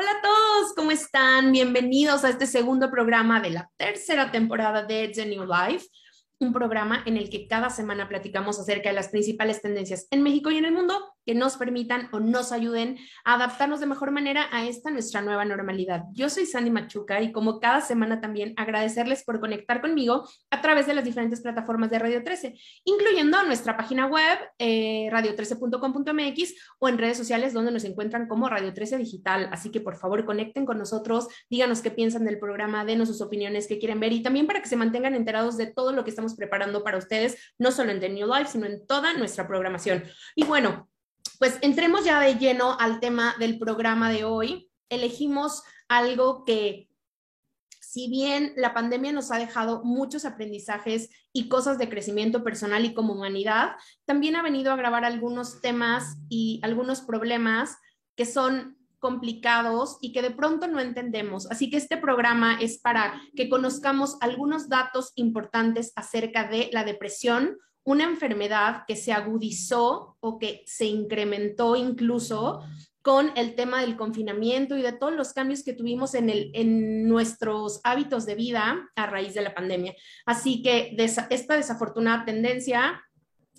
Hola a todos, ¿cómo están? Bienvenidos a este segundo programa de la tercera temporada de The New Life un programa en el que cada semana platicamos acerca de las principales tendencias en México y en el mundo que nos permitan o nos ayuden a adaptarnos de mejor manera a esta nuestra nueva normalidad. Yo soy Sandy Machuca y como cada semana también agradecerles por conectar conmigo a través de las diferentes plataformas de Radio 13, incluyendo nuestra página web eh, radio13.com.mx o en redes sociales donde nos encuentran como Radio 13 Digital. Así que por favor conecten con nosotros, díganos qué piensan del programa, denos sus opiniones que quieren ver y también para que se mantengan enterados de todo lo que estamos preparando para ustedes, no solo en The New Life, sino en toda nuestra programación. Y bueno, pues entremos ya de lleno al tema del programa de hoy. Elegimos algo que, si bien la pandemia nos ha dejado muchos aprendizajes y cosas de crecimiento personal y como humanidad, también ha venido a grabar algunos temas y algunos problemas que son complicados y que de pronto no entendemos. Así que este programa es para que conozcamos algunos datos importantes acerca de la depresión, una enfermedad que se agudizó o que se incrementó incluso con el tema del confinamiento y de todos los cambios que tuvimos en, el, en nuestros hábitos de vida a raíz de la pandemia. Así que esta desafortunada tendencia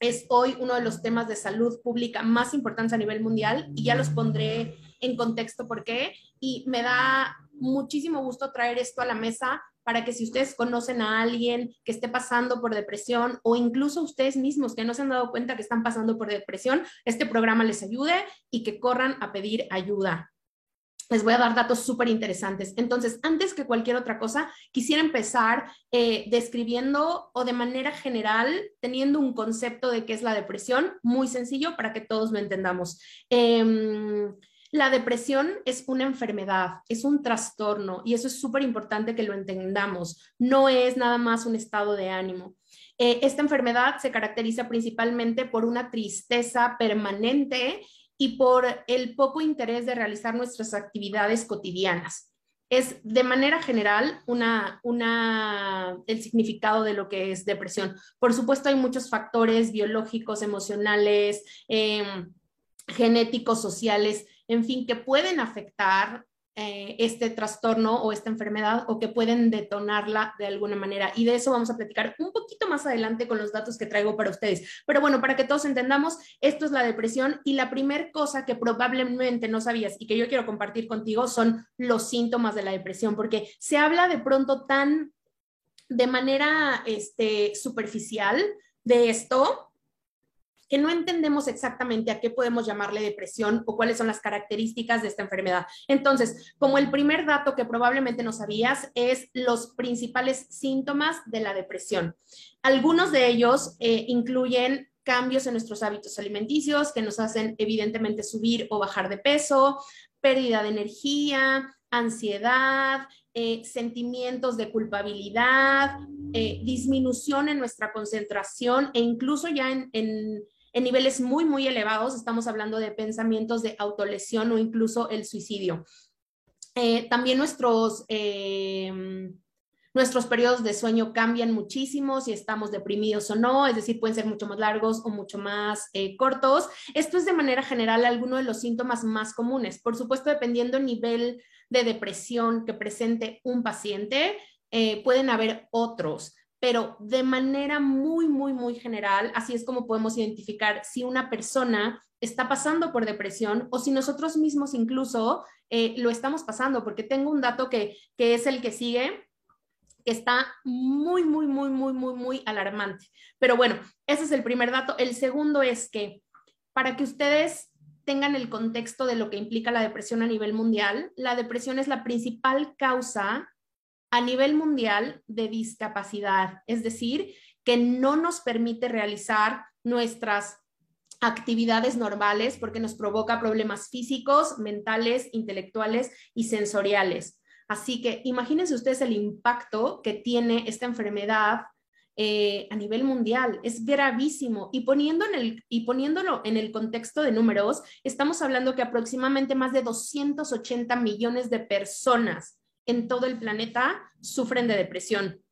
es hoy uno de los temas de salud pública más importantes a nivel mundial y ya los pondré en contexto por qué. Y me da muchísimo gusto traer esto a la mesa para que si ustedes conocen a alguien que esté pasando por depresión o incluso ustedes mismos que no se han dado cuenta que están pasando por depresión, este programa les ayude y que corran a pedir ayuda. Les voy a dar datos súper interesantes. Entonces, antes que cualquier otra cosa, quisiera empezar eh, describiendo o de manera general, teniendo un concepto de qué es la depresión, muy sencillo para que todos lo entendamos. Eh, la depresión es una enfermedad, es un trastorno y eso es súper importante que lo entendamos. No es nada más un estado de ánimo. Eh, esta enfermedad se caracteriza principalmente por una tristeza permanente y por el poco interés de realizar nuestras actividades cotidianas. Es de manera general una, el significado de lo que es depresión. Por supuesto, hay muchos factores biológicos, emocionales, em, genéticos, sociales en fin, que pueden afectar eh, este trastorno o esta enfermedad o que pueden detonarla de alguna manera. Y de eso vamos a platicar un poquito más adelante con los datos que traigo para ustedes. Pero bueno, para que todos entendamos, esto es la depresión y la primera cosa que probablemente no sabías y que yo quiero compartir contigo son los síntomas de la depresión, porque se habla de pronto tan de manera este, superficial de esto, que no entendemos exactamente a qué podemos llamarle depresión o cuáles son las características de esta enfermedad. Entonces, como el primer dato que probablemente no sabías es los principales síntomas de la depresión. Algunos de ellos eh, incluyen cambios en nuestros hábitos alimenticios que nos hacen evidentemente subir o bajar de peso, pérdida de energía, ansiedad, eh, sentimientos de culpabilidad, eh, disminución en nuestra concentración e incluso ya en, en niveles muy, muy elevados. Estamos hablando de pensamientos de autolesión o incluso el suicidio. Eh, también nuestros, eh, nuestros periodos de sueño cambian muchísimo, si estamos deprimidos o no, es decir, pueden ser mucho más largos o mucho más eh, cortos. Esto es de manera general alguno de los síntomas más comunes. Por supuesto, dependiendo del nivel de depresión que presente un paciente, pueden haber otros pero de manera muy, muy, muy general, así es como podemos identificar si una persona está pasando por depresión o si nosotros mismos incluso eh, lo estamos pasando, porque tengo un dato que, que es el que sigue, que está muy, muy, muy, muy, muy, muy alarmante. Pero bueno, ese es el primer dato. El segundo es que para que ustedes tengan el contexto de lo que implica la depresión a nivel mundial, la depresión es la principal causa a nivel mundial de discapacidad, es decir, que no nos permite realizar nuestras actividades normales porque nos provoca problemas físicos, mentales, intelectuales y sensoriales. Así que imagínense ustedes el impacto que tiene esta enfermedad eh, a nivel mundial. Es gravísimo. Y, y poniéndolo en el contexto de números, estamos hablando que aproximadamente más de 280 millones de personas en todo el planeta sufren de depresión.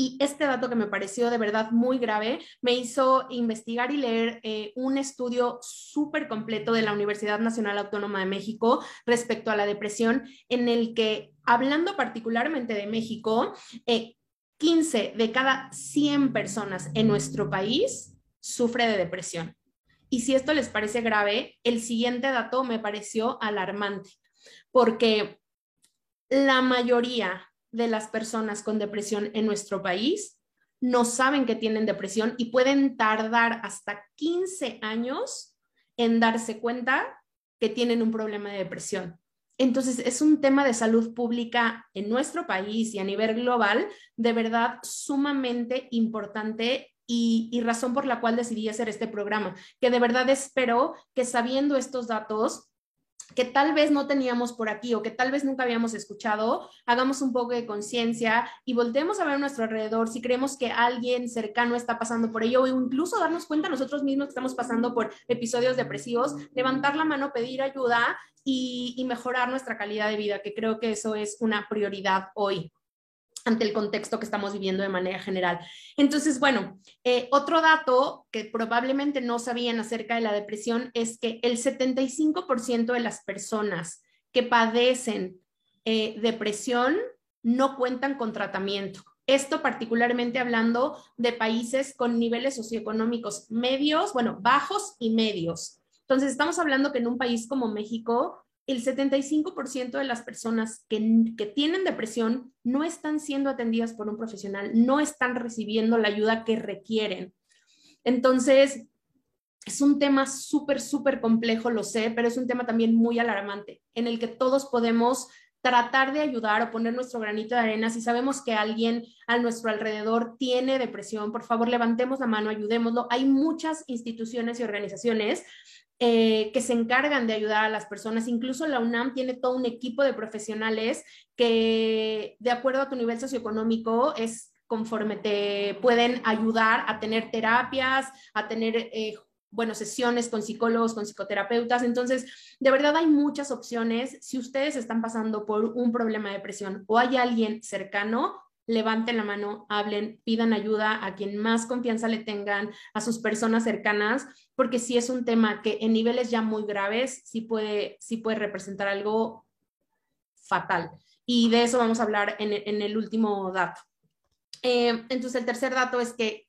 Y este dato que me pareció de verdad muy grave me hizo investigar y leer eh, un estudio súper completo de la Universidad Nacional Autónoma de México respecto a la depresión, en el que, hablando particularmente de México, 15 eh, de cada 100 personas en nuestro país sufre de depresión. Y si esto les parece grave, el siguiente dato me pareció alarmante, porque la mayoría de las personas con depresión en nuestro país no saben que tienen depresión y pueden tardar hasta 15 años en darse cuenta que tienen un problema de depresión. Entonces, es un tema de salud pública en nuestro país y a nivel global, de verdad sumamente importante y, y, razón por la cual decidí hacer este programa, que de verdad espero que sabiendo estos datos que tal vez no teníamos por aquí o que tal vez nunca habíamos escuchado, hagamos un poco de conciencia y volteemos a ver a nuestro alrededor si creemos que alguien cercano está pasando por ello o incluso darnos cuenta nosotros mismos que estamos pasando por episodios depresivos, levantar la mano, pedir ayuda y mejorar nuestra calidad de vida, que creo que eso es una prioridad hoy ante el contexto que estamos viviendo de manera general. Entonces, bueno, eh, otro dato que probablemente no sabían acerca de la depresión es que el 75% de las personas que padecen eh, depresión no cuentan con tratamiento. Esto particularmente hablando de países con niveles socioeconómicos medios, bueno, bajos y medios. Entonces, estamos hablando que en un país como México, el 75% de las personas que, tienen depresión no están siendo atendidas por un profesional, no están recibiendo la ayuda que requieren. Entonces, es un tema súper, súper complejo, lo sé, pero es un tema también muy alarmante, en el que todos podemos tratar de ayudar o poner nuestro granito de arena. Si sabemos que alguien a nuestro alrededor tiene depresión, por favor, levantemos la mano, ayudémoslo. Hay muchas instituciones y organizaciones eh, que se encargan de ayudar a las personas. Incluso la UNAM tiene todo un equipo de profesionales que, de acuerdo a tu nivel socioeconómico, es conforme te pueden ayudar a tener terapias, a tener, eh, bueno, sesiones con psicólogos, con psicoterapeutas. Entonces, de verdad hay muchas opciones. Si ustedes están pasando por un problema de depresión o hay alguien cercano, levanten la mano, hablen, pidan ayuda a quien más confianza le tengan, a sus personas cercanas, porque sí es un tema que en niveles ya muy graves sí puede, sí puede representar algo fatal. Y de eso vamos a hablar en, el último dato. Eh, entonces, el tercer dato es que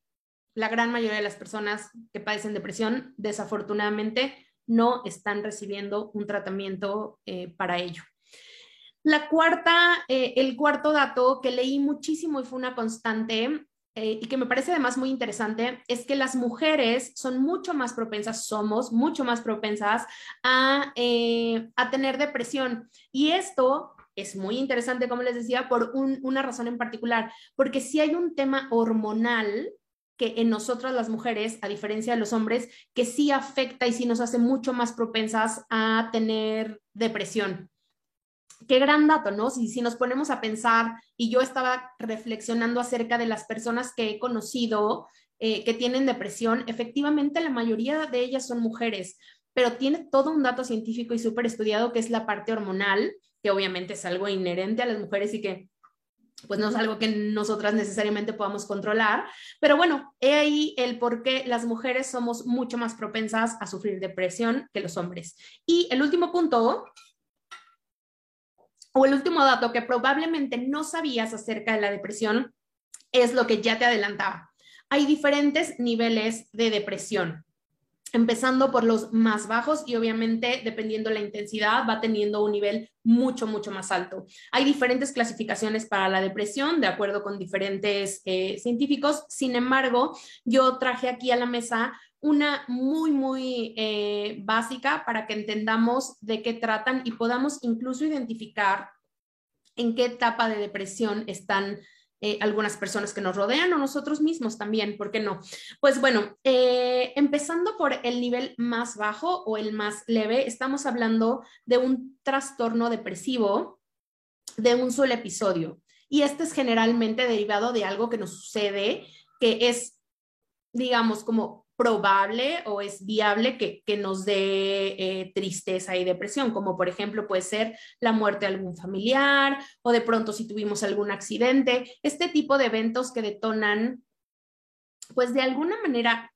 la gran mayoría de las personas que padecen depresión, desafortunadamente, no están recibiendo un tratamiento eh, para ello. La cuarta, eh, el cuarto dato que leí muchísimo y fue una constante eh, y que me parece además muy interesante es que las mujeres son mucho más propensas, somos mucho más propensas a, eh, a tener depresión. Y esto es muy interesante, como les decía, por una razón en particular, porque si hay un tema hormonal que en nosotras las mujeres, a diferencia de los hombres, que sí afecta y sí nos hace mucho más propensas a tener depresión qué gran dato, ¿no? Si, si nos ponemos a pensar, y yo estaba reflexionando acerca de las personas que he conocido eh, que tienen depresión, efectivamente la mayoría de ellas son mujeres, pero tiene todo un dato científico y súper estudiado que es la parte hormonal, que obviamente es algo inherente a las mujeres y que pues no es algo que nosotras necesariamente podamos controlar, pero bueno, he ahí el por qué las mujeres somos mucho más propensas a sufrir depresión que los hombres. Y el último punto o el último dato que probablemente no sabías acerca de la depresión es lo que ya te adelantaba. Hay diferentes niveles de depresión, empezando por los más bajos y obviamente dependiendo la intensidad va teniendo un nivel mucho, mucho más alto. Hay diferentes clasificaciones para la depresión de acuerdo con diferentes eh, científicos. Sin embargo, yo traje aquí a la mesa una muy, muy eh, básica para que entendamos de qué tratan y podamos incluso identificar en qué etapa de depresión están eh, algunas personas que nos rodean o nosotros mismos también, ¿por qué no? Pues bueno, eh, empezando por el nivel más bajo o el más leve, estamos hablando de un trastorno depresivo de un solo episodio. Y este es generalmente derivado de algo que nos sucede, que es, digamos, como probable o es viable que, nos dé eh, tristeza y depresión, como por ejemplo puede ser la muerte de algún familiar o de pronto si tuvimos algún accidente, este tipo de eventos que detonan, pues de alguna manera,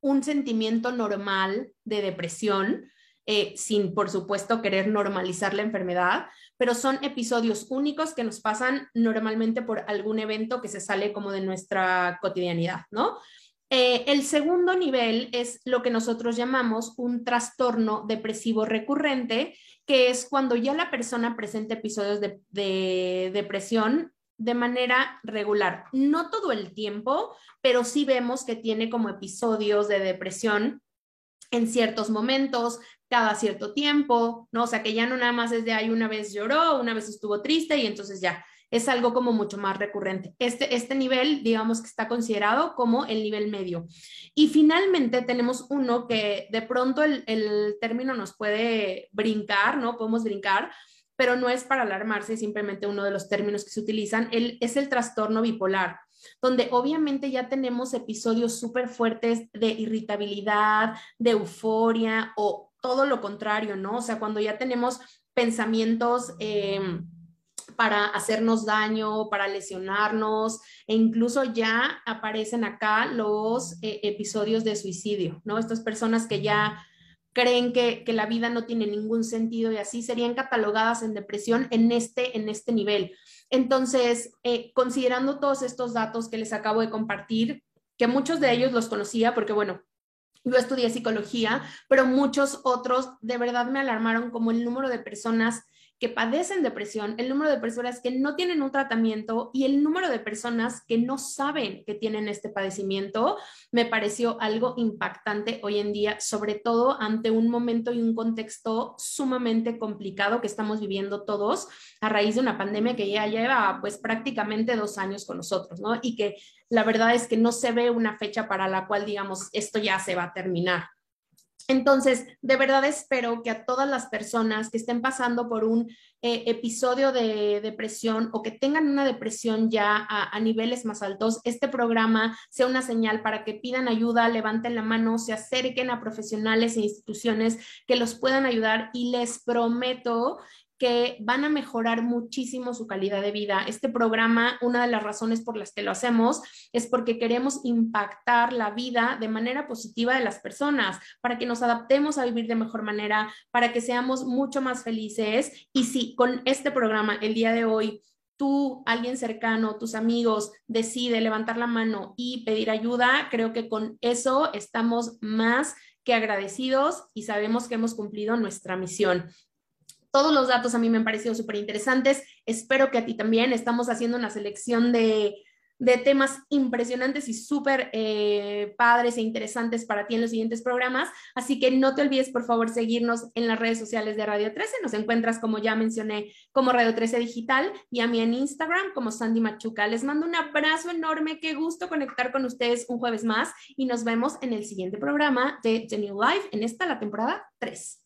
un sentimiento normal de depresión, eh, sin por supuesto querer normalizar la enfermedad, pero son episodios únicos que nos pasan normalmente por algún evento que se sale como de nuestra cotidianidad, ¿no? Eh, el segundo nivel es lo que nosotros llamamos un trastorno depresivo recurrente, que es cuando ya la persona presenta episodios de, depresión de manera regular. No todo el tiempo, pero sí vemos que tiene como episodios de depresión en ciertos momentos, cada cierto tiempo, ¿no? O sea, que ya no nada más es de ahí una vez lloró, una vez estuvo triste y entonces ya es algo como mucho más recurrente. Este, este nivel, digamos que está considerado como el nivel medio. Y finalmente tenemos uno que de pronto el, el término nos puede brincar, ¿no? Podemos brincar, pero no es para alarmarse, simplemente uno de los términos que se utilizan, el, es el trastorno bipolar donde obviamente ya tenemos episodios súper fuertes de irritabilidad, de euforia o todo lo contrario, ¿no? O sea, cuando ya tenemos pensamientos... Eh, para hacernos daño, para lesionarnos, e incluso ya aparecen acá los eh, episodios de suicidio, ¿no? Estas personas que ya creen que, la vida no tiene ningún sentido y así serían catalogadas en depresión en este, en este nivel. Entonces, eh, considerando todos estos datos que les acabo de compartir, que muchos de ellos los conocía porque, bueno, yo estudié psicología, pero muchos otros de verdad me alarmaron como el número de personas que padecen depresión, el número de personas que no tienen un tratamiento y el número de personas que no saben que tienen este padecimiento, me pareció algo impactante hoy en día, sobre todo ante un momento y un contexto sumamente complicado que estamos viviendo todos a raíz de una pandemia que ya lleva pues prácticamente dos años con nosotros, ¿no? Y que la verdad es que no se ve una fecha para la cual digamos esto ya se va a terminar. Entonces, de verdad espero que a todas las personas que estén pasando por un eh, episodio de depresión o que tengan una depresión ya a, niveles más altos, este programa sea una señal para que pidan ayuda, levanten la mano, se acerquen a profesionales e instituciones que los puedan ayudar y les prometo que van a mejorar muchísimo su calidad de vida. Este programa, una de las razones por las que lo hacemos es porque queremos impactar la vida de manera positiva de las personas, para que nos adaptemos a vivir de mejor manera, para que seamos mucho más felices. Y si con este programa el día de hoy tú, alguien cercano, tus amigos, decide levantar la mano y pedir ayuda, creo que con eso estamos más que agradecidos y sabemos que hemos cumplido nuestra misión. Todos los datos a mí me han parecido súper interesantes. Espero que a ti también. Estamos haciendo una selección de, temas impresionantes y súper eh, padres e interesantes para ti en los siguientes programas. Así que no te olvides, por favor, seguirnos en las redes sociales de Radio 13. Nos encuentras, como ya mencioné, como Radio 13 Digital y a mí en Instagram como Sandy Machuca. Les mando un abrazo enorme. Qué gusto conectar con ustedes un jueves más y nos vemos en el siguiente programa de The New Life en esta, la temporada 3.